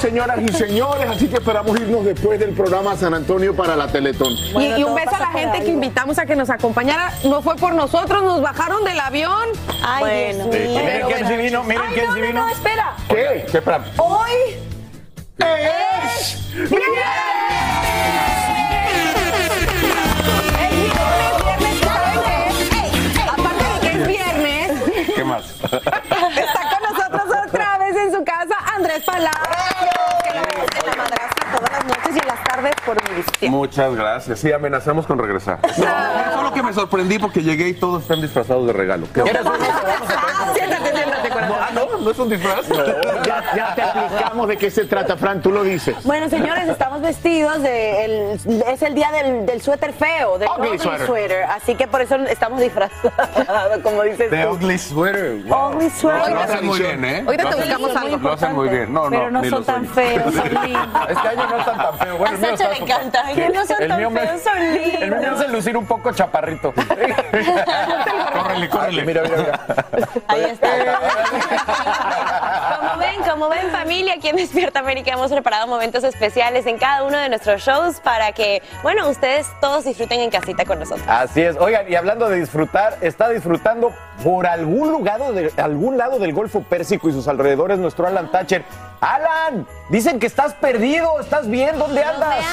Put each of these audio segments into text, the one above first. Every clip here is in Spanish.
Señoras y señores. Así que esperamos irnos después del programa San Antonio para la Teletón. Y, y un beso a la gente que invitamos a que nos acompañara. No fue por nosotros, nos bajaron del avión. Ay, Bueno. Miren quién vino, miren Ay, quién no, sí no. No, espera. ¿Qué? ¿Qué espera? Hoy por Univisión. Muchas gracias. Sí, amenazamos con regresar. No, solo que me sorprendí porque llegué y todos están disfrazados de regalo. ¿Qué Siéntate, siéntate, corazón. Ah, no, no es un disfraz. Ya, ya te explicamos de qué se trata, Fran, tú lo dices. Bueno, señores, estamos vestidos de. el- es el día del, del suéter feo, del Ugly ugly sweater. sweater. Así que por eso estamos disfrazados, como dices The tú. ugly sweater. Wow. Ugly sweater. Lo hacen muy bien, ¿eh? Ahorita te buscamos algo. Lo hacen muy bien. No, no, Pero no ni son tan feos, son lindos. Este año no están tan feos. Bueno, el A mío Sacha le encanta. Que no son El tan feos, son lindos. El mío hace lucir un poco chaparrito. Córrele, córrele. Mira, mira, mira. Ahí está. Como ven, como ven familia, aquí en Despierta América hemos preparado momentos especiales en cada uno de nuestros shows para que, bueno, ustedes todos disfruten en casita con nosotros. Así es. Oigan, y hablando de disfrutar, está disfrutando por algún lugar de algún lado del Golfo Pérsico y sus alrededores nuestro Alan Thatcher. Alan, dicen que estás perdido, ¿estás bien? ¿Dónde andas?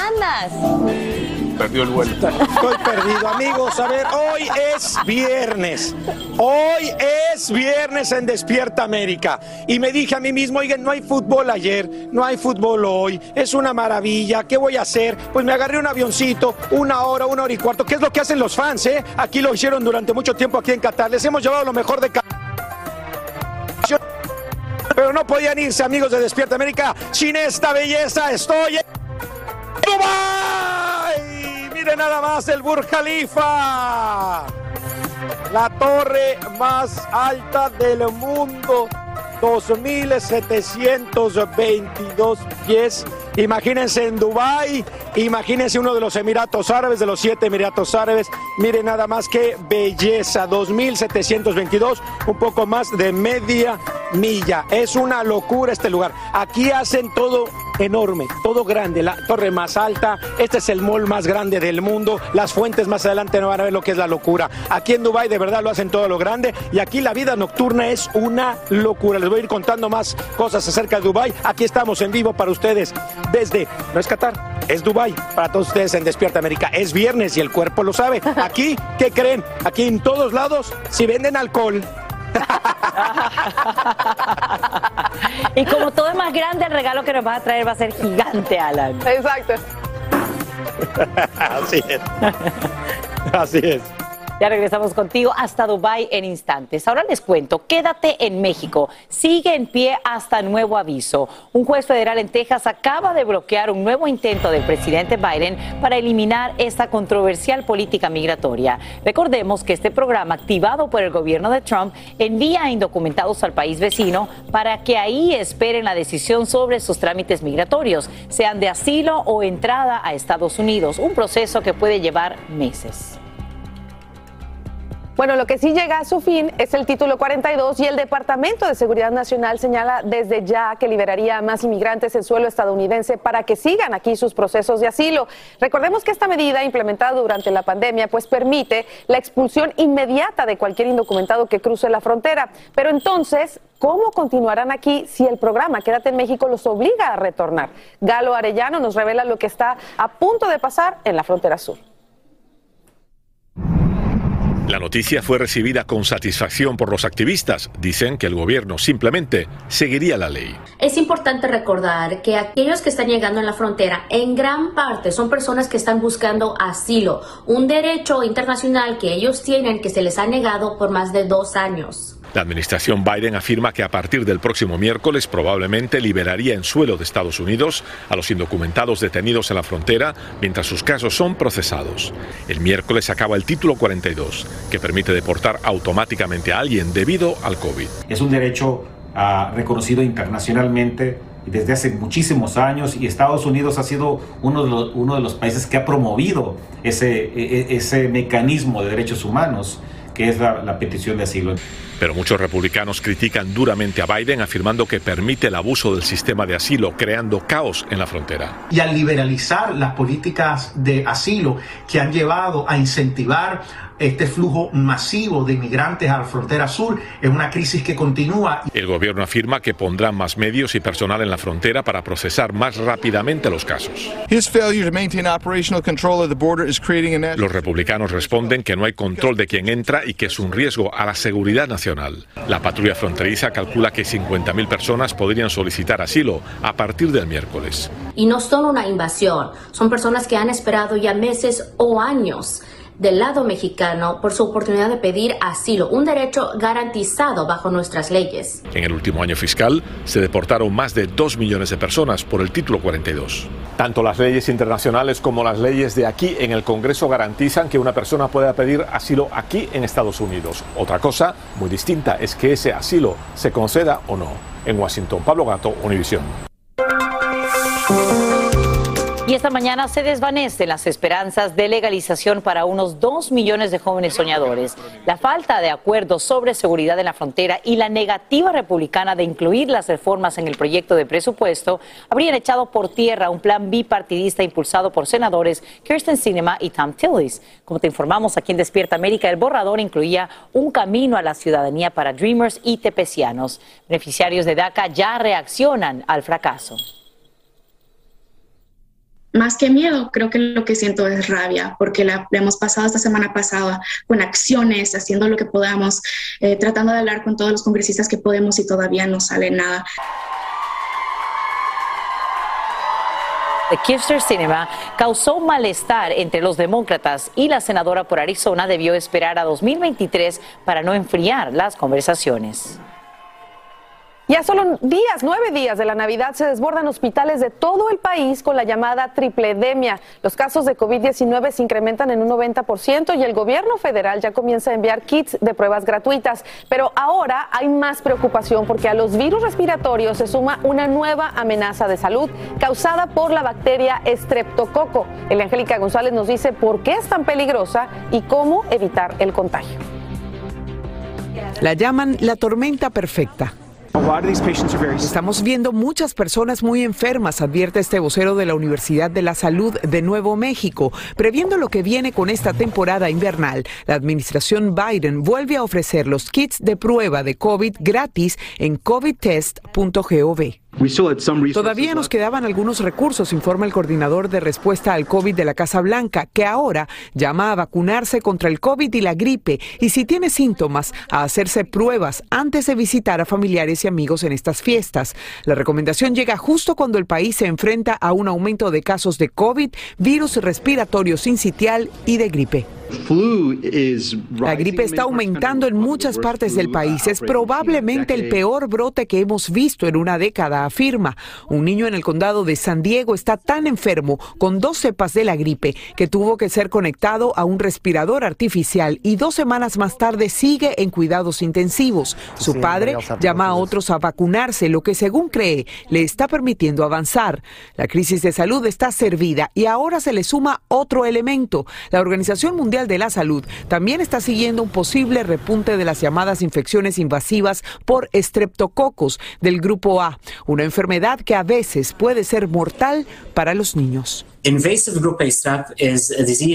¿Dónde andas? Perdió el vuelo. Estoy perdido, amigos. A ver, hoy es viernes. Hoy es viernes en Despierta América. Y me dije a mí mismo, oigan, no hay fútbol ayer, no hay fútbol hoy. Es una maravilla. ¿Qué voy a hacer? Pues me agarré un avioncito, una hora, una hora y cuarto. ¿Qué es lo que hacen los fans, eh? Aquí lo hicieron durante mucho tiempo aquí en Qatar. Les hemos llevado lo mejor de Qatar. Pero no podían irse, amigos de Despierta América, sin esta belleza. Estoy en. Mire nada más el Burj Khalifa. La torre más alta del mundo. 2.722 pies. Imagínense en Dubái, imagínense uno de los Emiratos Árabes, de los siete Emiratos Árabes. Miren nada más que belleza, 2.722, un poco más de media milla. Es una locura este lugar. Aquí hacen todo enorme, todo grande, la torre más alta, este es el mall más grande del mundo, las fuentes más adelante no van a ver lo que es la locura. Aquí en Dubai de verdad lo hacen todo lo grande y aquí la vida nocturna es una locura. Les voy a ir contando más cosas acerca de Dubai. Aquí estamos en vivo para ustedes desde, no es Qatar, es Dubai. Para todos ustedes en Despierta América es viernes y el cuerpo lo sabe. Aquí, ¿qué creen? Aquí en todos lados, si venden alcohol, Y como todo es más grande, el regalo que nos vas a traer va a ser gigante, Alan. Exacto. Así es. Así es. Ya regresamos contigo hasta Dubai en instantes. Ahora les cuento, quédate en México. Sigue en pie hasta nuevo aviso. Un juez federal en Texas acaba de bloquear un nuevo intento del presidente Biden para eliminar esta controversial política migratoria. Recordemos que este programa, activado por el gobierno de Trump, envía indocumentados al país vecino para que ahí esperen la decisión sobre sus trámites migratorios, sean de asilo o entrada a Estados Unidos, un proceso que puede llevar meses. Bueno, lo que sí llega a su fin es el título 42 y el Departamento de Seguridad Nacional señala desde ya que liberaría a más inmigrantes en suelo estadounidense para que sigan aquí sus procesos de asilo. Recordemos que esta medida implementada durante la pandemia pues permite la expulsión inmediata de cualquier indocumentado que cruce la frontera. Pero entonces, ¿cómo continuarán aquí si el programa Quédate en México los obliga a retornar? Galo Arellano nos revela lo que está a punto de pasar en la frontera sur. La noticia fue recibida con satisfacción por los activistas. Dicen que el gobierno simplemente seguiría la ley. Es importante recordar que aquellos que están llegando en la frontera en gran parte son personas que están buscando asilo, un derecho internacional que ellos tienen que se les ha negado por más de dos años. La administración Biden afirma que a partir del próximo miércoles probablemente liberaría en suelo de Estados Unidos a los indocumentados detenidos en la frontera mientras sus casos son procesados. El miércoles acaba el título 42, que permite deportar automáticamente a alguien debido al COVID. Es un derecho ah, reconocido internacionalmente desde hace muchísimos años y Estados Unidos ha sido uno de los, países que ha promovido ese, e- e- ese mecanismo de derechos humanos que es la, la petición de asilo. Pero muchos republicanos critican duramente a Biden afirmando que permite el abuso del sistema de asilo, creando caos en la frontera. y al liberalizar las políticas de asilo que han llevado a incentivar este flujo masivo de inmigrantes a la frontera sur, es una crisis que continúa. El gobierno afirma que pondrá más medios y personal en la frontera para procesar más rápidamente los casos. Los republicanos responden que no hay control de quién entra y que es un riesgo a la seguridad nacional. La patrulla fronteriza calcula que 50.000 personas podrían solicitar asilo a partir del miércoles. Y no son una invasión, son personas que han esperado ya meses o años del lado mexicano por su oportunidad de pedir asilo, un derecho garantizado bajo nuestras leyes. En el último año fiscal se deportaron más de 2 millones de personas por el título 42. Tanto las leyes internacionales como las leyes de aquí en el Congreso garantizan que una persona pueda pedir asilo aquí en Estados Unidos. Otra cosa muy distinta es que ese asilo se conceda o no. En Washington, Pablo Gato, Univisión. Y esta mañana se desvanecen las esperanzas de legalización para unos dos millones de jóvenes soñadores. La falta de acuerdo sobre seguridad en la frontera y la negativa republicana de incluir las reformas en el proyecto de presupuesto habrían echado por tierra un plan bipartidista impulsado por senadores Kirsten Sinema y Tom Tillis. Como te informamos aquí en Despierta América, el borrador incluía un camino a la ciudadanía para Dreamers y tepecianos. Beneficiarios de DACA ya reaccionan al fracaso. Más que miedo, creo que lo que siento es rabia, porque la, la hemos pasado esta semana pasada con acciones, haciendo lo que podamos, eh, tratando de hablar con todos los congresistas que podemos y todavía no sale nada. de Kirsten Cinema causó malestar entre los demócratas y la senadora por Arizona debió esperar a 2023 para no enfriar las conversaciones. Ya solo días, nueve días de la Navidad, se desbordan hospitales de todo el país con la llamada tripledemia. Los casos de COVID-19 se incrementan en un 90% y el gobierno federal ya comienza a enviar kits de pruebas gratuitas. Pero ahora hay más preocupación porque a los virus respiratorios se suma una nueva amenaza de salud causada por la bacteria estreptococo. El Angélica González nos dice por qué es tan peligrosa y cómo evitar el contagio. La llaman la tormenta perfecta. Estamos viendo muchas personas muy enfermas, advierte este vocero de la Universidad de la Salud de Nuevo México. Previendo lo que viene con esta temporada invernal, la administración Biden vuelve a ofrecer los kits de prueba de COVID gratis en covidtest.gov. Todavía nos quedaban algunos recursos, informa el coordinador de respuesta al COVID de la Casa Blanca, que ahora llama a vacunarse contra el COVID y la gripe y si tiene síntomas, a hacerse pruebas antes de visitar a familiares y amigos en estas fiestas. La recomendación llega justo cuando el país se enfrenta a un aumento de casos de COVID, virus respiratorio sincitial y de gripe. La gripe está aumentando en muchas partes del país. Es probablemente el peor brote que hemos visto en una década, afirma. Un niño en el condado de San Diego está tan enfermo con dos cepas de la gripe que tuvo que ser conectado a un respirador artificial y dos semanas más tarde sigue en cuidados intensivos. Su padre llama a otros a vacunarse, lo que según cree le está permitiendo avanzar. La crisis de salud está servida y ahora se le suma otro elemento. La Organización De la Salud también está siguiendo un posible repunte de las llamadas infecciones invasivas por estreptococos del grupo A, una enfermedad que a veces puede ser mortal para los niños.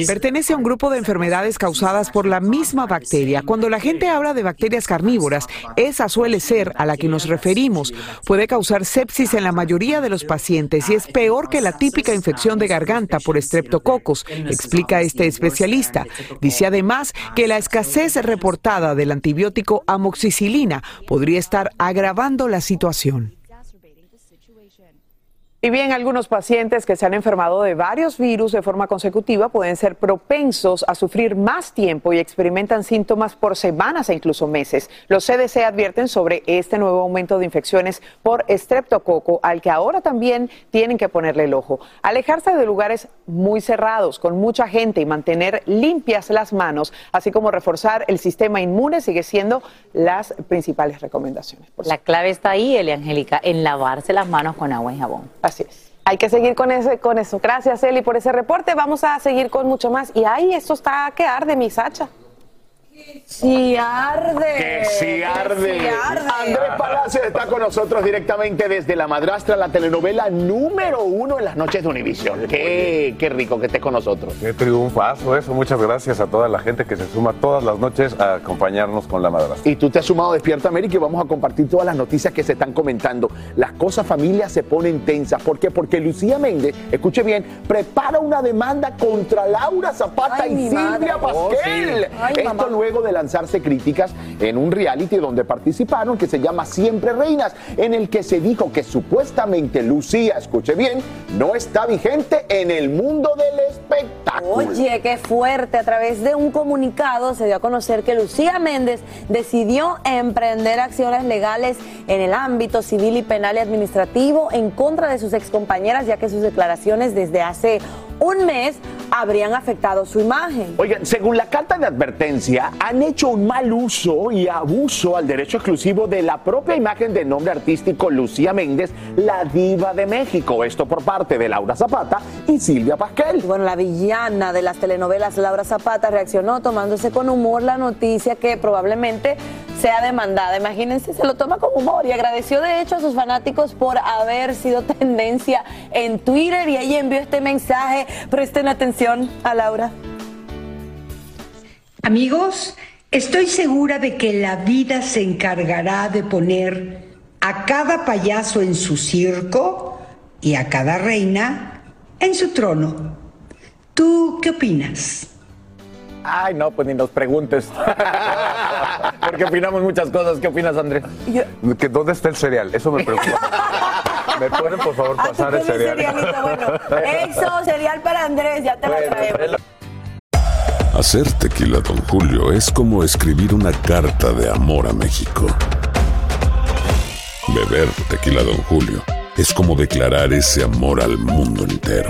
Pertenece a un grupo de enfermedades causadas por la misma bacteria. Cuando la gente habla de bacterias carnívoras, esa suele ser a la que nos referimos. Puede causar sepsis en la mayoría de los pacientes y es peor que la típica infección de garganta por estreptococos, explica este especialista. Dice además que la escasez reportada del antibiótico amoxicilina podría estar agravando la situación. Y bien, algunos pacientes que se han enfermado de varios virus de forma consecutiva pueden ser propensos a sufrir más tiempo y experimentan síntomas por semanas e incluso meses. Los CDC advierten sobre este nuevo aumento de infecciones por estreptococo al que ahora también tienen que ponerle el ojo. Alejarse de lugares muy cerrados, con mucha gente y mantener limpias las manos, así como reforzar el sistema inmune, sigue siendo las principales recomendaciones. La clave está ahí, Eli Angélica, en lavarse las manos con agua y jabón. Hay que seguir con, ese, con eso. Gracias, Eli, por ese reporte. Vamos a seguir con mucho más. Y ahí, esto está que arde, mi Sacha. Sí arde. Que sí arde. Andrés Palacios está con nosotros directamente desde La Madrastra, la telenovela número uno en las noches de Univisión. Qué, qué rico que estés con nosotros. Qué triunfazo eso. Muchas gracias a toda la gente que se suma todas las noches a acompañarnos con La Madrastra. Y tú te has sumado a Despierta América y vamos a compartir todas las noticias que se están comentando. Las cosas familias se ponen tensas. ¿Por qué? Porque Lucía Méndez, escuche bien, prepara una demanda contra Laura Zapata Ay, y Silvia madre. Pasquel. Oh, sí. Ay, Esto mamá. Luego de lanzarse críticas en un reality donde participaron que se llama Siempre Reinas, en el que se dijo que supuestamente Lucía, escuche bien, no está vigente en el mundo del espectáculo. Oye, qué fuerte. A través de un comunicado se dio a conocer que Lucía Méndez decidió emprender acciones legales en el ámbito civil y penal y administrativo en contra de sus excompañeras, ya que sus declaraciones desde hace un mes habrían afectado su imagen. Oigan, según la carta de advertencia, han hecho un mal uso y abuso al derecho exclusivo de la propia imagen de nombre artístico Lucía Méndez, la diva de México. Esto por parte de Laura Zapata y Silvia Pasquel. Bueno, la villana de las telenovelas Laura Zapata reaccionó tomándose con humor la noticia que probablemente sea demandada. Imagínense, se lo toma con humor y agradeció de hecho a sus fanáticos por haber sido tendencia en Twitter y ahí envió este mensaje. Presten atención a Laura. Amigos, estoy segura de que la vida se encargará de poner a cada payaso en su circo y a cada reina en su trono. ¿Tú qué opinas? Ay, no, pues ni nos preguntes. Porque opinamos muchas cosas. ¿Qué opinas, Andrés? ¿Que ¿Dónde está el cereal? Eso me preocupa. ¿Me pueden, por favor, pasar el cereal? Eso, cereal para Andrés, ya te la traemos. Hacer tequila, Don Julio, es como escribir una carta de amor a México. Beber tequila, Don Julio, es como declarar ese amor al mundo entero.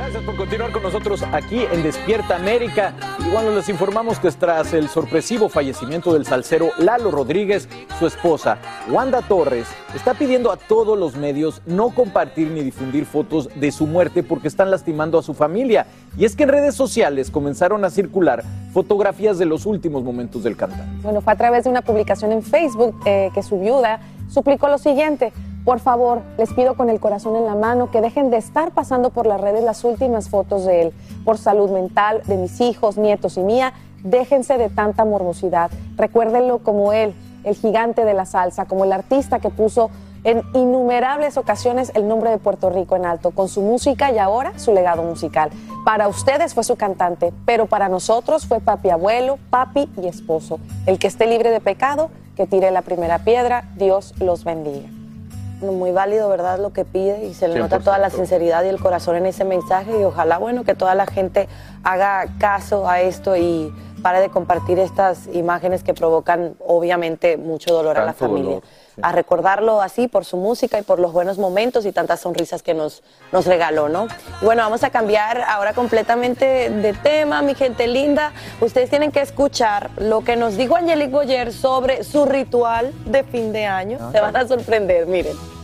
Gracias por continuar con nosotros aquí en Despierta América. Igual les informamos que tras el sorpresivo fallecimiento del salsero Lalo Rodríguez, su esposa, Wanda Torres, está pidiendo a todos los medios no compartir ni difundir fotos de su muerte porque están lastimando a su familia. Y es que en redes sociales comenzaron a circular fotografías de los últimos momentos del cantante. Bueno, fue a través de una publicación en Facebook eh, que su viuda suplicó lo siguiente. Por favor, les pido con el corazón en la mano que dejen de estar pasando por las redes las últimas fotos de él. Por salud mental de mis hijos, nietos y mía, déjense de tanta morbosidad. Recuérdenlo como él, el gigante de la salsa, como el artista que puso en innumerables ocasiones el nombre de Puerto Rico en alto, con su música y ahora su legado musical. Para ustedes fue su cantante, pero para nosotros fue papi abuelo, papi y esposo. El que esté libre de pecado, que tire la primera piedra, Dios los bendiga. Muy válido, ¿verdad? Lo que pide y se le nota toda la sinceridad y el corazón en ese mensaje y ojalá, bueno, que toda la gente haga caso a esto y pare de compartir estas imágenes que provocan obviamente mucho dolor a la familia. dolor. A recordarlo así por su música y por los buenos momentos y tantas sonrisas que nos, nos regaló, ¿no? Y bueno, vamos a cambiar ahora completamente de tema, mi gente linda. Ustedes tienen que escuchar lo que nos dijo Angelique Boyer sobre su ritual de fin de año. Se van a sorprender, miren.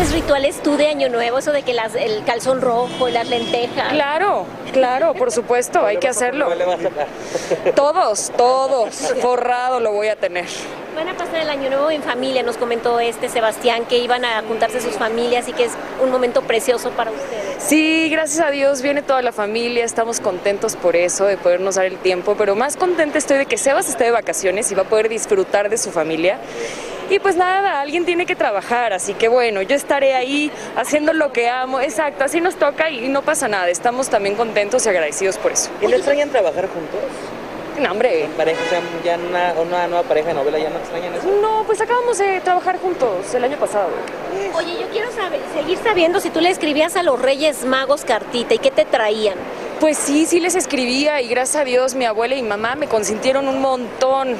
¿Esos rituales tú de Año Nuevo, eso de que las- el calzón rojo, las lentejas? Claro, claro, por supuesto, hay que hacerlo. Todos, todos, forrado lo voy a tener. Van a pasar el Año Nuevo en familia, nos comentó este Sebastián, que iban a juntarse sus familias y que es un momento precioso para ustedes. Sí, gracias a Dios viene toda la familia, estamos contentos por eso, de podernos dar el tiempo, pero más contenta estoy de que Sebas esté de vacaciones y va a poder disfrutar de su familia. Y pues nada, alguien tiene que trabajar, así que bueno, yo estaré ahí haciendo lo que amo, exacto, así nos toca y no pasa nada, estamos también contentos y agradecidos por eso. ¿Y no extrañan trabajar juntos? No, hombre. En pareja, o sea, ya una, una nueva pareja de novela, ¿ya no extrañan eso? No, pues acabamos de trabajar juntos el año pasado. Oye, yo quiero saber, seguir sabiendo si tú le escribías a los Reyes Magos cartita y qué te traían. Pues sí, sí les escribía y gracias a Dios mi abuela y mamá me consintieron un montón.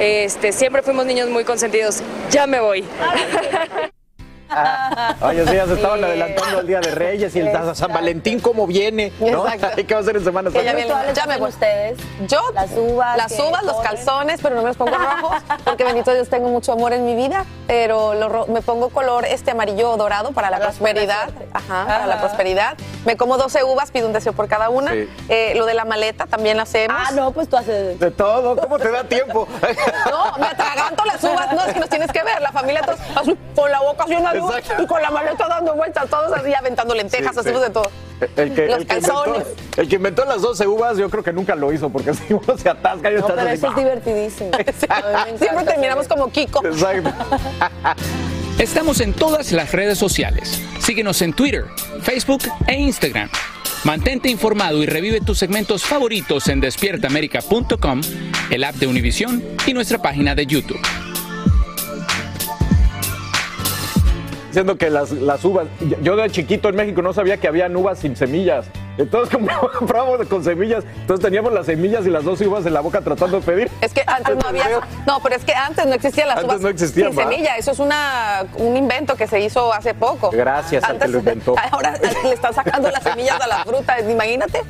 Este, siempre fuimos niños muy consentidos. Ya me voy. Oye, sí, ya se estaban adelantando el Día de Reyes y el San Valentín, ¿cómo viene? ¿no? Exacto. ¿Qué va a hacer en Semana Santa? me- ya me voy. ustedes? Yo, Las uvas. las uvas, los calzones, pero no me los pongo rojos, porque bendito Dios tengo mucho amor en mi vida, pero lo me pongo color este amarillo dorado para la prosperidad. Ajá, para la prosperidad. Me como 12 uvas, pido un deseo por cada una. Sí. Eh, lo de la maleta también lo hacemos. Ah, no, pues tú haces. De todo, ¿cómo te da tiempo? No, me atraganto las uvas, no, es que nos tienes que ver, la familia todos así, con la boca llena de uvas Exacto. Y con la maleta dando vueltas, todos así aventando lentejas, Sí, hacemos sí. de todo. El que, Los el, que inventó, calzones. el que inventó las 12 uvas, yo creo que nunca lo hizo, porque si uno se atasca y No, pero así, eso es divertidísimo. Siempre terminamos como Kiko. Exacto. Estamos en todas las redes sociales. Síguenos en Twitter, Facebook e Instagram. Mantente informado y revive tus segmentos favoritos en despiertaamerica.com, el app de Univision y nuestra página de YouTube. Diciendo que las, las uvas, yo- de chiquito en México no sabía que había uvas sin semillas. Entonces comprábamos con semillas, entonces teníamos las semillas y las 12 uvas en la boca tratando de pedir. Es que antes no había. No, pero es que antes no existían las Antes uvas no existían, sin semilla. Eso es una, un invento que se hizo hace poco. Gracias al que lo inventó. Ahora le están sacando las semillas a la fruta, imagínate.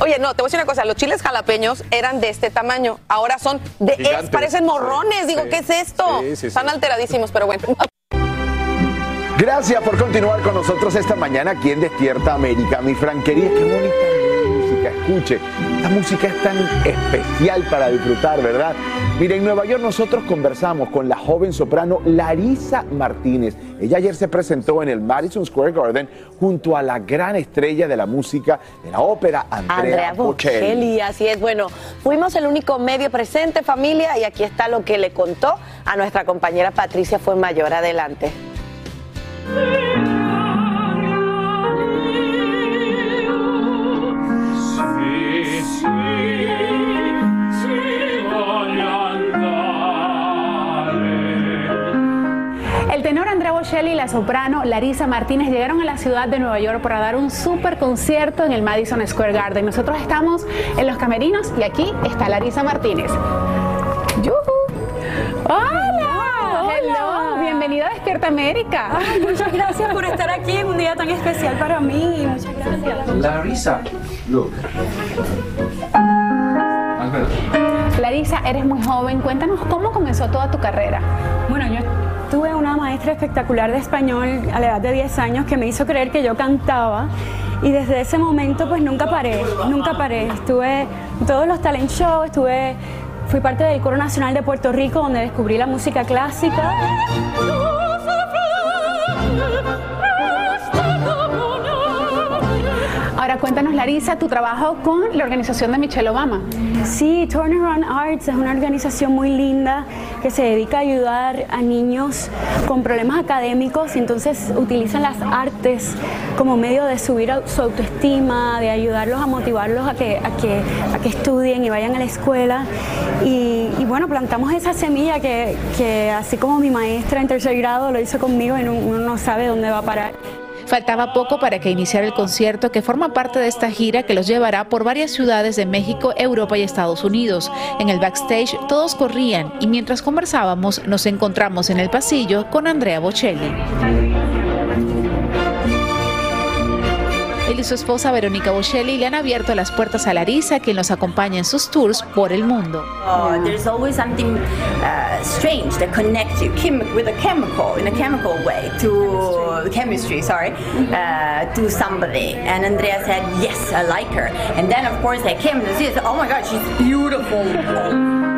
Oye, no, te voy a decir una cosa. Los chiles jalapeños eran de este tamaño. Ahora son de. es- parecen morrones. Digo, Sí. ¿qué es esto? Sí, sí, sí. Están alteradísimos, pero bueno. Gracias por continuar con nosotros esta mañana aquí en Despierta América. Mi franquería, qué bonita música. Escuche, esta música es tan especial para disfrutar, ¿verdad? Mire, en Nueva York nosotros conversamos con la joven soprano Larisa Martínez. Ella ayer se presentó en el Madison Square Garden junto a la gran estrella de la música de la ópera, Andrea, Andrea Bocelli. Bocelli, así es. Bueno, fuimos el único medio presente, familia, y aquí está lo que le contó a nuestra compañera Patricia Fue Mayor. Adelante. Y la soprano Larisa Martínez llegaron a la ciudad de Nueva York para dar un super concierto en el Madison Square Garden. Nosotros estamos en los camerinos y aquí está Larisa Martínez. ¡Yujú! ¡Hola! Bienvenida a Despierta América. Ay, muchas gracias por estar aquí en un día tan especial para mí. Muchas gracias. Larissa, look. Larisa, eres muy joven. Cuéntanos cómo comenzó toda tu carrera. Bueno, yo tuve una maestra espectacular de español a la edad de 10 años que me hizo creer que yo cantaba y desde ese momento pues nunca paré, nunca paré. Estuve en todos los talent shows, estuve, fui parte del Coro Nacional de Puerto Rico donde descubrí la música clásica. Ahora cuéntanos, Larisa, tu trabajo con la organización de Michelle Obama. Sí, Turnaround Arts es una organización muy linda que se dedica a ayudar a niños con problemas académicos y entonces utilizan las artes como medio de subir su autoestima, de ayudarlos a motivarlos a que, a que, a que estudien y vayan a la escuela. Y, bueno, plantamos esa semilla que, que así como mi maestra en tercer grado lo hizo conmigo y no- uno no sabe dónde va a parar. Faltaba poco para que iniciara el concierto que forma parte de esta gira que los llevará por varias ciudades de México, Europa y Estados Unidos. En el backstage todos corrían y mientras conversábamos nos encontramos en el pasillo con Andrea Bocelli. Y su esposa Verónica Bocelli le han abierto las puertas a Larisa, quien los acompaña en sus tours por el mundo. Uh, there's always something uh, strange that connects you with a chemical in a chemical way to chemistry. sorry uh, to somebody. And andrea said yes i like her. And then of course i came see it oh my god she's beautiful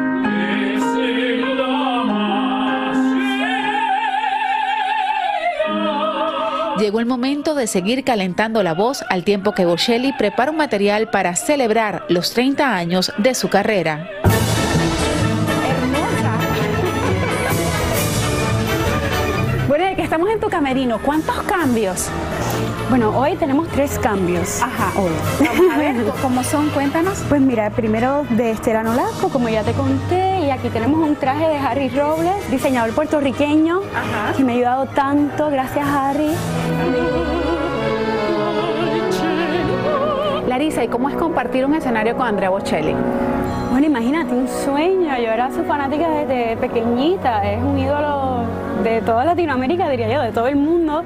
Llegó el momento de seguir calentando la voz al tiempo que Bocelli prepara un material para celebrar los 30 años de su carrera. Bueno, ya que estamos en tu camerino, ¿cuántos cambios? Bueno, hoy tenemos tres cambios. Ajá, hoy. Vamos a ver cómo son, cuéntanos. Pues mira, primero de Estela Nolasco, como ya te conté, y aquí tenemos un traje de Harry Robles, diseñador puertorriqueño, que me ha ayudado tanto, gracias Harry. Larisa, ¿y cómo es compartir un escenario con Andrea Bocelli? Bueno, imagínate, un sueño. Yo era su fanática desde pequeñita. Es un ídolo de toda Latinoamérica, diría yo, de todo el mundo.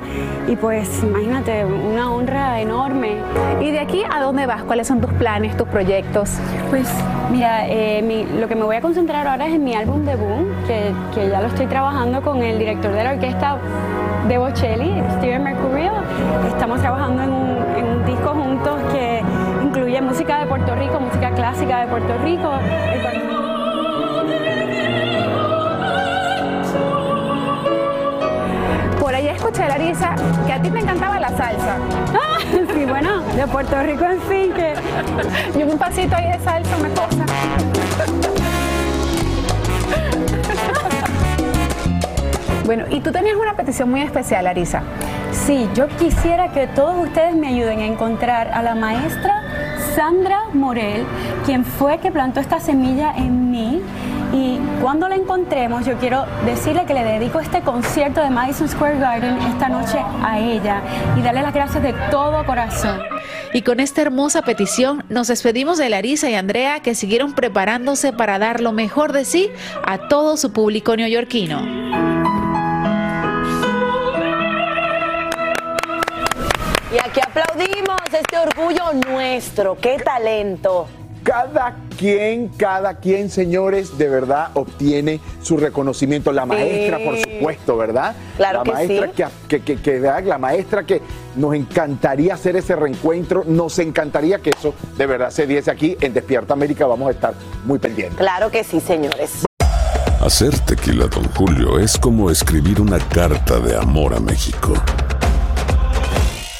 Y pues, imagínate, una honra enorme. ¿Y de aquí a dónde vas? ¿Cuáles son tus planes, tus proyectos? Pues, mira, eh, mi- lo que me voy a concentrar ahora es en mi álbum debut, que, que ya lo estoy trabajando con el director de la orquesta de Bocelli, Steven Mercurio. Estamos trabajando en un, en un disco juntos que incluye música de Puerto Rico, música clásica de Puerto Rico. Por ahí escuché, Larisa, que a ti te encantaba la salsa. Ah, sí, bueno, de Puerto Rico en fin, que... Y un pasito ahí de salsa, una cosa. Bueno, y tú tenías una petición muy especial, Larisa. Sí, yo quisiera que todos ustedes me ayuden a encontrar a la maestra Sandra Morel, quien fue que plantó esta semilla en mí. Y cuando la encontremos, yo quiero decirle que le dedico este concierto de Madison Square Garden esta noche a ella y darle las gracias de todo corazón. Y con esta hermosa petición nos despedimos de Larisa y Andrea que siguieron preparándose para dar lo mejor de sí a todo su público neoyorquino. Aplaudimos este orgullo nuestro. ¡Qué talento! Cada quien, cada quien, señores, de verdad obtiene su reconocimiento. La maestra, por Sí. supuesto supuesto, ¿verdad? Claro la que maestra sí. que, que, que- la maestra que nos encantaría hacer ese reencuentro, nos encantaría que eso de verdad se diese aquí en Despierta América, vamos a estar muy pendientes. Claro que sí, señores. Hacer tequila, Don Julio, es como escribir una carta de amor a México.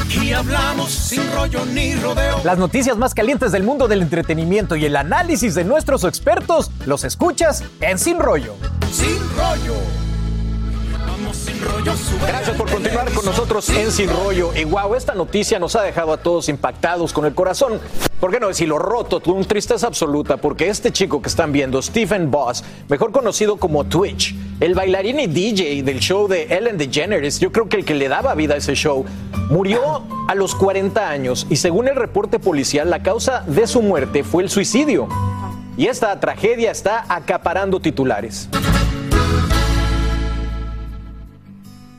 Aquí hablamos sin rollo ni rodeo. Las noticias más calientes del mundo del entretenimiento y el análisis de nuestros expertos los escuchas en Sin Rollo. Sin rollo. Vamos sin rollo. sube Gracias por continuar con nosotros en Sin Rollo. Y wow, esta noticia nos ha dejado a todos impactados con el corazón. ¿Por qué no decirlo roto? Tuvo una tristeza absoluta porque este chico que están viendo, Stephen Boss, mejor conocido como Twitch, el bailarín y DJ del show de Ellen DeGeneres, yo creo que el que le daba vida a ese show, murió a los 40 años y según el reporte policial, la causa de su muerte fue el suicidio. Y esta tragedia está acaparando titulares.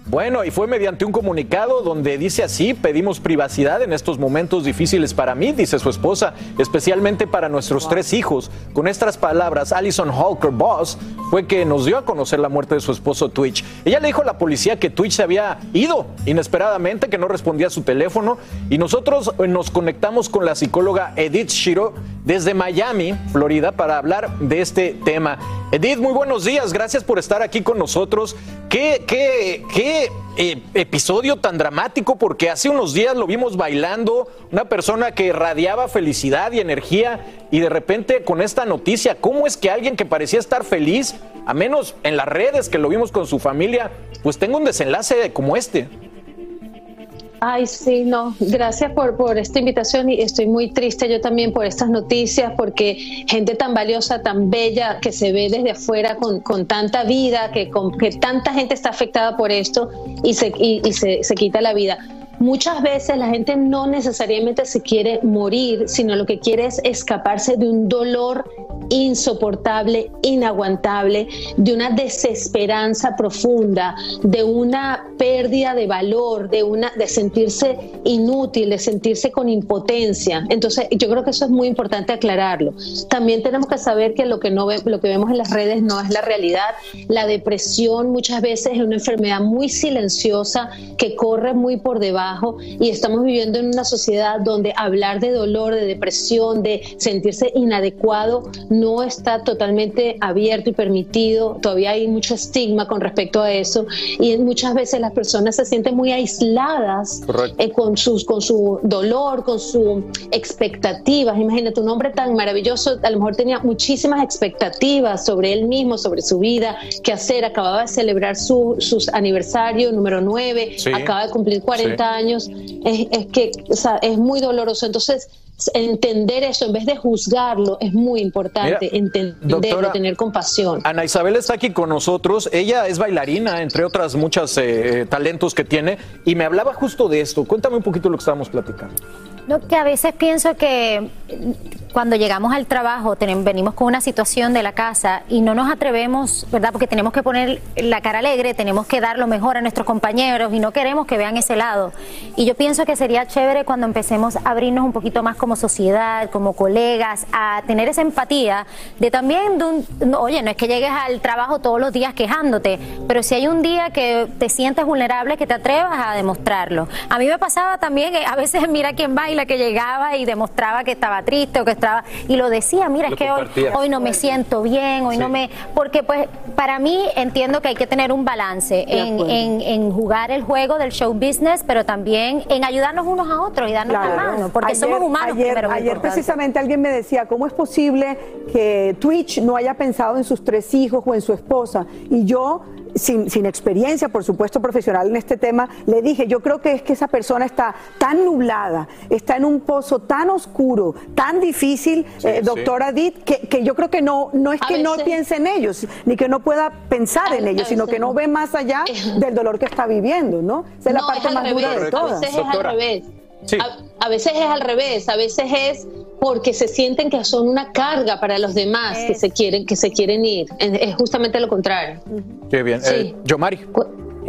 Bueno, y fue mediante un comunicado donde dice así, pedimos privacidad en estos momentos difíciles para mí, dice su esposa, especialmente para nuestros tres hijos. Con estas palabras, Alison Hawker Boss fue que nos dio a conocer la muerte de su esposo Twitch. Ella le dijo a la policía que Twitch se había ido inesperadamente, que no respondía a su teléfono, y nosotros eh, nos conectamos con la psicóloga Edith Shiro desde Miami, Florida, para hablar de este tema. Edith, muy buenos días, gracias por estar aquí con nosotros. ¿Qué, qué, qué eh, episodio tan dramático? Porque hace unos días lo vimos bailando, una persona que radiaba felicidad y energía, y de repente con esta noticia, ¿cómo es que alguien que parecía estar feliz, a menos en las redes que lo vimos con su familia, pues tenga un desenlace como este? Ay, sí, no, gracias por, por esta invitación y estoy muy triste yo también por estas noticias porque gente tan valiosa, tan bella, que se ve desde afuera con, con tanta vida, que, con, que tanta gente está afectada por esto y se, y, y se, se quita la vida. Muchas veces la gente no necesariamente se quiere morir, sino lo que quiere es escaparse de un dolor insoportable, inaguantable, de una desesperanza profunda, de una pérdida de valor, de una de sentirse inútil, de sentirse con impotencia. Entonces, yo creo que eso es muy importante aclararlo. También tenemos que saber que lo que no lo que vemos en las redes no es la realidad. La depresión muchas veces es una enfermedad muy silenciosa que corre muy por debajo y estamos viviendo en una sociedad donde hablar de dolor, de depresión, de sentirse inadecuado no está totalmente abierto y permitido. Todavía hay mucho estigma con respecto a eso y muchas veces las personas se sienten muy aisladas eh, con, sus, con su dolor, con sus expectativas. Imagínate un hombre tan maravilloso, a lo mejor tenía muchísimas expectativas sobre él mismo, sobre su vida, qué hacer. Acababa de celebrar su, sus aniversario número 9, Sí. acaba de cumplir 40 Sí. Años. Es, es que o sea, es muy doloroso. Entonces, entender eso en vez de juzgarlo es muy importante. Mira, entenderlo, doctora, tener compasión. Ana Isabel está aquí con nosotros. Ella es bailarina, entre otras muchas eh, talentos que tiene, y me hablaba justo de esto. Cuéntame un poquito lo que estábamos platicando. No, que a veces pienso que cuando llegamos al trabajo tenem- venimos con una situación de la casa y no nos atrevemos, ¿verdad? Porque tenemos que poner la cara alegre, tenemos que dar lo mejor a nuestros compañeros y no queremos que vean ese lado. Y yo pienso que sería chévere cuando empecemos a abrirnos un poquito más como sociedad, como colegas, a tener esa empatía de también, de un- no, oye, no es que llegues al trabajo todos los días quejándote, pero si hay un día que te sientes vulnerable, que te atrevas a demostrarlo. A mí me pasaba también, eh, a veces mira quién baila, que llegaba y demostraba que estaba triste o que estaba, y lo decía, mira, Lo es que hoy, hoy no me siento bien, hoy no me, porque pues para mí entiendo que hay que tener un balance en, en- en jugar el juego del show business, pero también en ayudarnos unos a otros y darnos la Claro. mano, porque Ayer- somos humanos Ayer, primero. ayer precisamente alguien me decía, ¿cómo es posible que Twitch no haya pensado en sus tres hijos o en su esposa? Y yo, sin, sin experiencia, por supuesto, profesional en este tema, le dije, yo creo que es que esa persona está tan nublada, está en un pozo tan oscuro, tan difícil, eh, sí. doctora Edith, que, que yo creo que no, no es A que no piense en ellos, ni que no pueda pensar en ellos, sino que no ve más allá del dolor que está viviendo, ¿no? Esa es la parte más dura de todas. A veces es al revés. A, a veces es al revés, a veces es porque se sienten que son una carga para los demás que se quieren que se quieren ir. Es es justamente lo contrario. Qué bien. Sí. Eh, Yomari.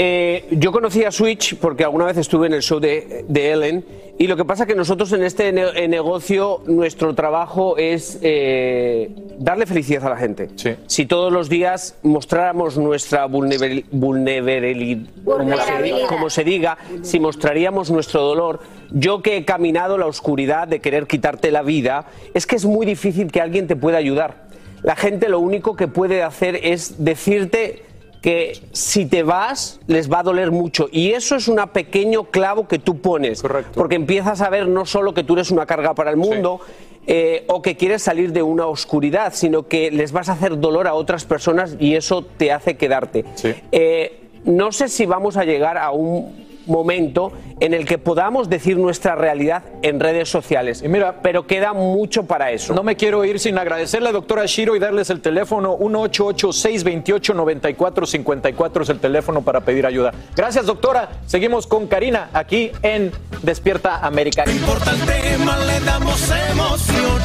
Eh, yo conocí a Switch porque alguna vez estuve en el show de, de Ellen y lo que pasa que nosotros en este ne- negocio nuestro trabajo es eh, darle felicidad a la gente. Si todos los días mostráramos nuestra vulnerabil- vulnerabilidad, como se, Vulnerabilidad. como se diga, si mostraríamos nuestro dolor, yo que he caminado la oscuridad de querer quitarte la vida, es que es muy difícil que alguien te pueda ayudar. La gente lo único que puede hacer es decirte que si te vas les va a doler mucho. Y eso es un pequeño clavo que tú pones porque empiezas a ver no solo que tú eres una carga para el mundo eh, o que quieres salir de una oscuridad sino que les vas a hacer dolor a otras personas y eso te hace quedarte. Eh, no sé si vamos a llegar a un momento en el que podamos decir nuestra realidad en redes sociales. pero queda mucho para eso. No me quiero ir sin agradecerle a la doctora Shiro y darles el teléfono 188-628-9454 es el teléfono para pedir ayuda. Gracias, doctora. Seguimos con Karina aquí en Despierta América. le damos emoción.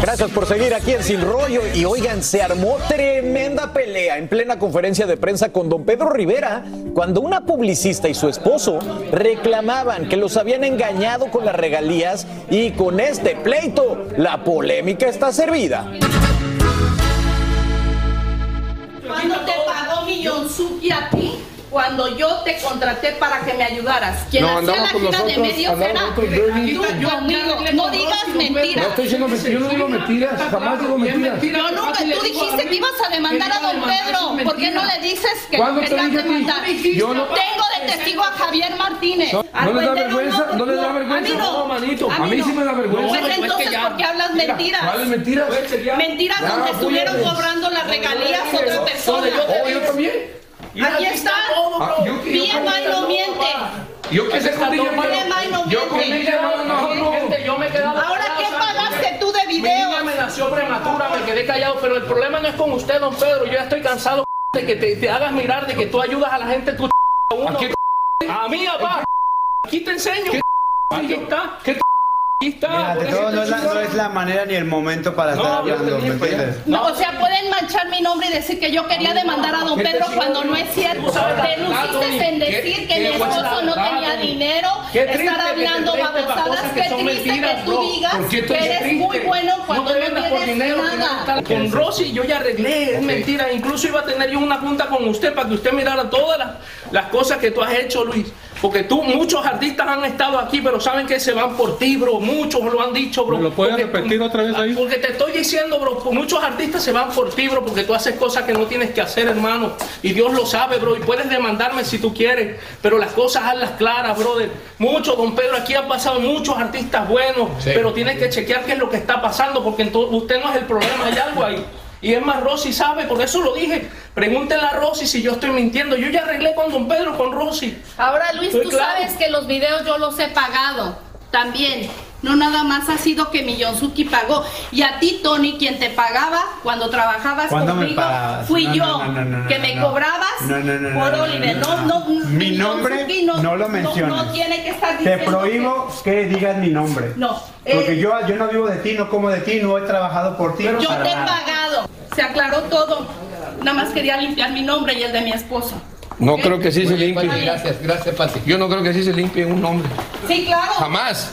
Gracias por seguir aquí en Sin Rollo. Y oigan, se armó tremenda pelea en plena conferencia de prensa con don Pedro Rivera cuando una publicista y su esposo reclamaban que los habían engañado con las regalías y con este pleito la polémica está servida. ¿Cuándo te a ti? Cuando yo te contraté para que me ayudaras. Quien No, hacía la gira de nosotros, medios andamos era tú conmigo. No digas mentiras. No estoy diciendo mentiras, yo no digo mentiras, jamás digo mentiras. Yo nunca, tú dijiste que ibas a demandar a don Pedro. ¿Por qué no le dices que lo ¿Cuándo te querías a demandar? Yo no- Tengo de testigo a Javier Martínez. No, ¿no les da vergüenza? no, ¿No les da no, vergüenza? A mí no, No, manito, a mí sí me da vergüenza. Pues No, entonces, ¿por qué hablas mentiras? ¿cuáles mentiras? Mentiras donde estuvieron cobrando las regalías No, otra no, persona. yo te Yo también. Aquí está. Ah, yo- yo BMI no con- miente. Yo que sé con ella, BMI no yo con ella no, no, no. Gente, yo me he quedado Ahora, ¿qué pagaste tú de Mi video? niña me nació prematura, me quedé callado, pero el problema no es con usted, don Pedro. Yo ya estoy cansado de que te, te hagas mirar, de que tú ayudas a la gente, tú a uno. A mí, papá. Aquí te enseño. Aquí está. Aquí está. Mira, de todo, no, es la, no es la manera ni el momento para estar hablando, ¿me entiendes? No, o sea, pueden manchar mi nombre y decir que yo quería demandar a don ¿Qué te Pedro cuando no es cierto. Te luciste en ¿Qué- decir que qué mi esposo no tenía dinero, Qué triste estar hablando babosadas. Qué triste mentiras, que tú digas ¿Por qué que eres muy bueno cuando No tienes dinero, que no nada. Con Rosy yo ya arreglé, es mentira. Incluso iba a tener yo una junta con usted para que usted mirara todas las, las cosas que tú has hecho, Luis. Porque tú, muchos artistas han estado aquí, pero saben que se van por ti, bro. Muchos lo han dicho, bro. ¿Lo puedes Porque- repetir otra vez ahí? Porque te estoy diciendo, bro, muchos artistas se van por ti, bro, porque tú haces cosas que no tienes que hacer, hermano. Y Dios lo sabe, bro. Y puedes demandarme si tú quieres, pero las cosas hazlas claras, brother. Muchos, don Pedro, aquí han pasado muchos artistas buenos, Sí. pero tienes que chequear qué es lo que está pasando, porque entonces usted no es el problema, hay algo ahí. Y es más, Rosy sabe, por eso lo dije. Pregúntele a Rosy si yo estoy mintiendo. Yo ya arreglé con don Pedro, con Rosy. Ahora, Luis, Estoy tú claro. sabes que los videos yo los he pagado también. No nada más ha sido que Millonzuki pagó. Y a ti, Tony, quien te pagaba cuando trabajabas ¿Cuándo me conmigo, fui No, yo. no, no, no, no, que no, me no. cobrabas No, no, no, no, por Oliver. no, No, no, no, Mi nombre no, lo menciones. No, tiene que estar Te prohíbo que digas mi nombre. No. Porque eh, yo, yo no vivo de ti, no como de ti, no he trabajado por ti. yo para te he nada. pagado. Se aclaró todo. Nada más quería limpiar mi nombre y el de mi esposo. No creo que sí se limpie. Pati. Gracias, gracias, Pati. Yo no creo que sí se limpie un nombre. Sí, claro. Jamás.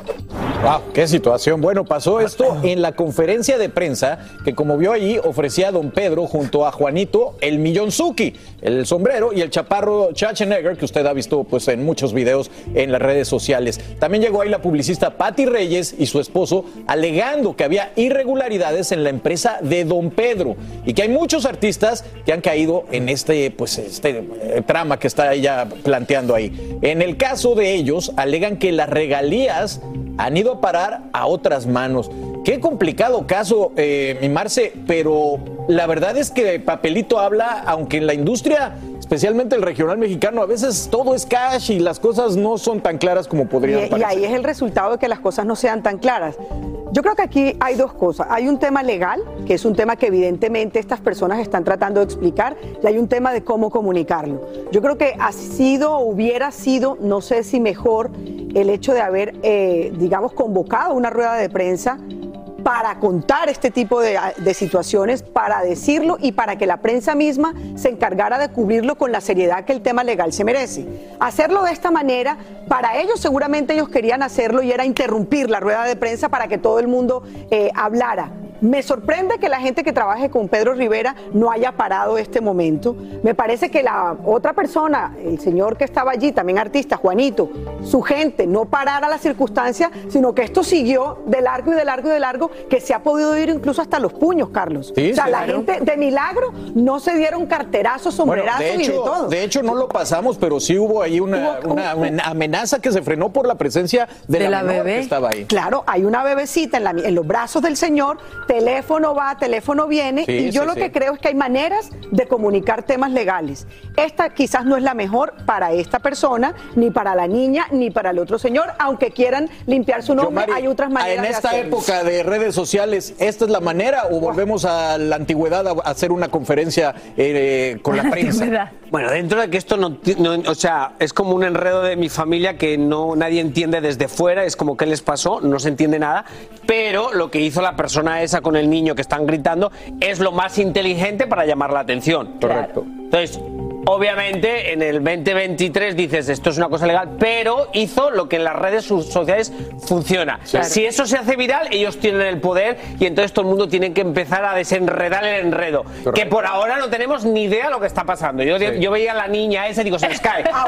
Wow, qué situación. Bueno, pasó esto en la conferencia de prensa que, como vio allí, ofrecía a don Pedro junto a Juanito el Millonzuki, el sombrero y el chaparro Schwarzenegger, que usted ha visto pues, en muchos videos en las redes sociales. También llegó ahí la publicista Patti Reyes y su esposo alegando que había irregularidades en la empresa de don Pedro y que hay muchos artistas que han caído en este, pues, este eh, trama que está ella planteando ahí. En el caso de ellos, alegan que las regalías han ido a parar a otras manos. Qué complicado caso, eh, mi Marce, pero la verdad es que Papelito habla, aunque en la industria, especialmente el regional mexicano, a veces todo es cash y las cosas no son tan claras como podrían Y, y parecer. ahí es el resultado de que las cosas no sean tan claras. Yo creo que aquí hay dos cosas. Hay un tema legal, que es un tema que evidentemente estas personas están tratando de explicar, y hay un tema de cómo comunicarlo. Yo creo que ha sido, hubiera sido, no sé si mejor, el hecho de haber, eh, digamos, convocado una rueda de prensa para contar este tipo de, situaciones, para decirlo y para que la prensa misma se encargara de cubrirlo con la seriedad que el tema legal se merece. Hacerlo de esta manera, para ellos seguramente ellos querían hacerlo y era interrumpir la rueda de prensa para que todo el mundo eh, hablara. Me sorprende que la gente que trabaje con Pedro Rivera no haya parado este momento. Me parece que la otra persona, el señor que estaba allí, también artista, Juanito, su gente, no parara la circunstancia, sino que esto siguió de largo y de largo y de largo, que se ha podido ir incluso hasta los puños, Carlos. Sí, o sea, sí, la claro. gente de milagro no se dieron carterazos, Bueno, sombrerazos de y de hecho, todo. de hecho no lo pasamos, pero sí hubo ahí una, Hubo- una hubo- amen- amenaza que se frenó por la presencia de, la, menor que estaba ahí. Claro, hay una bebecita en, la- en los brazos del señor, teléfono va, teléfono viene, Sí, y yo sí, lo sí. que creo es que hay maneras de comunicar temas legales. Esta quizás no es la mejor para esta persona, ni para la niña, ni para el otro señor, aunque quieran limpiar su nombre, hay otras maneras En esta época de redes sociales, ¿esta es la manera o volvemos a la antigüedad a hacer una conferencia eh, con la prensa? Bueno, dentro de que esto no, no- o sea, es como un enredo de mi familia que no nadie entiende desde fuera, es como qué les pasó, no se entiende nada, pero lo que hizo la persona esa con el niño que están gritando es lo más inteligente para llamar la atención. Correcto. Entonces, obviamente en el 2023 dices esto es una cosa legal, pero hizo lo que en las redes so- sociales funciona. Claro. Si eso se hace viral, ellos tienen el poder y entonces todo el mundo tiene que empezar a desenredar el enredo. Que por ahora no tenemos ni idea lo que está pasando. Yo, yo veía a la niña esa y digo, se les cae. Ah,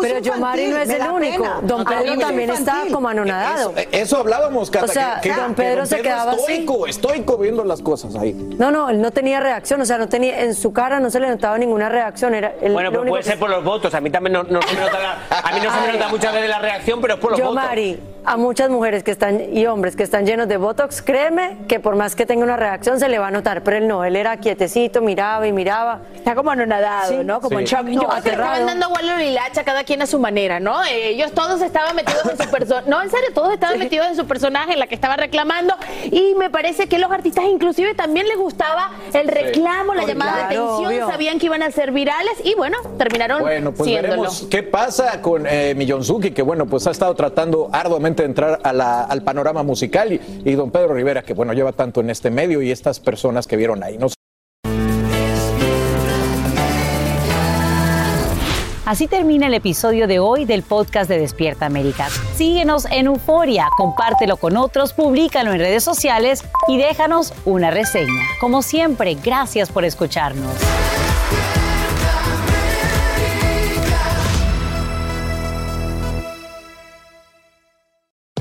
pero Yomari no es el único. pena. Don Pedro también está como anonadado. Eso, eso hablábamos, Cata, O sea, que, que- don que Pedro se quedaba así. estoico, estoico viendo las cosas ahí. No, no, él no tenía reacción, o sea, no tenía, en su cara no se le notaba ninguna reacción. Era él, Bueno, pues puede que- ser por los votos. A mí también no, no se me nota la- a mí no se me nota muchas veces la reacción, pero es por los Yo, votos. Mari, a muchas mujeres que están y hombres que están llenos de Botox, créeme que por más que tenga una reacción se le va a notar, pero él no, él era quietecito, miraba y miraba. Está como anonadado, Sí. ¿no? Como Sí. en shock. No, Yo creo que aterrado. estaban dando vuelo y hilacha cada quien a su manera, ¿no? Ellos todos estaban metidos en su personaje. No, en serio, todos estaban metidos en su personaje, en la que estaba reclamando. Y me parece que los artistas inclusive también les gustaba el reclamo, la Claro, llamada de atención, obvio. sabían que iban a ser virales y bueno, terminaron Bueno, pues siéndolo. veremos qué pasa con eh, Millonzuki, que bueno, pues ha estado tratando arduamente entrar al panorama musical y, don Pedro Rivera, que bueno, lleva tanto en este medio y estas personas que vieron ahí. No. Así termina el episodio de hoy del podcast de Despierta América. Síguenos en Euforia, compártelo con otros, públicalo en redes sociales y déjanos una reseña. Como siempre, gracias por escucharnos.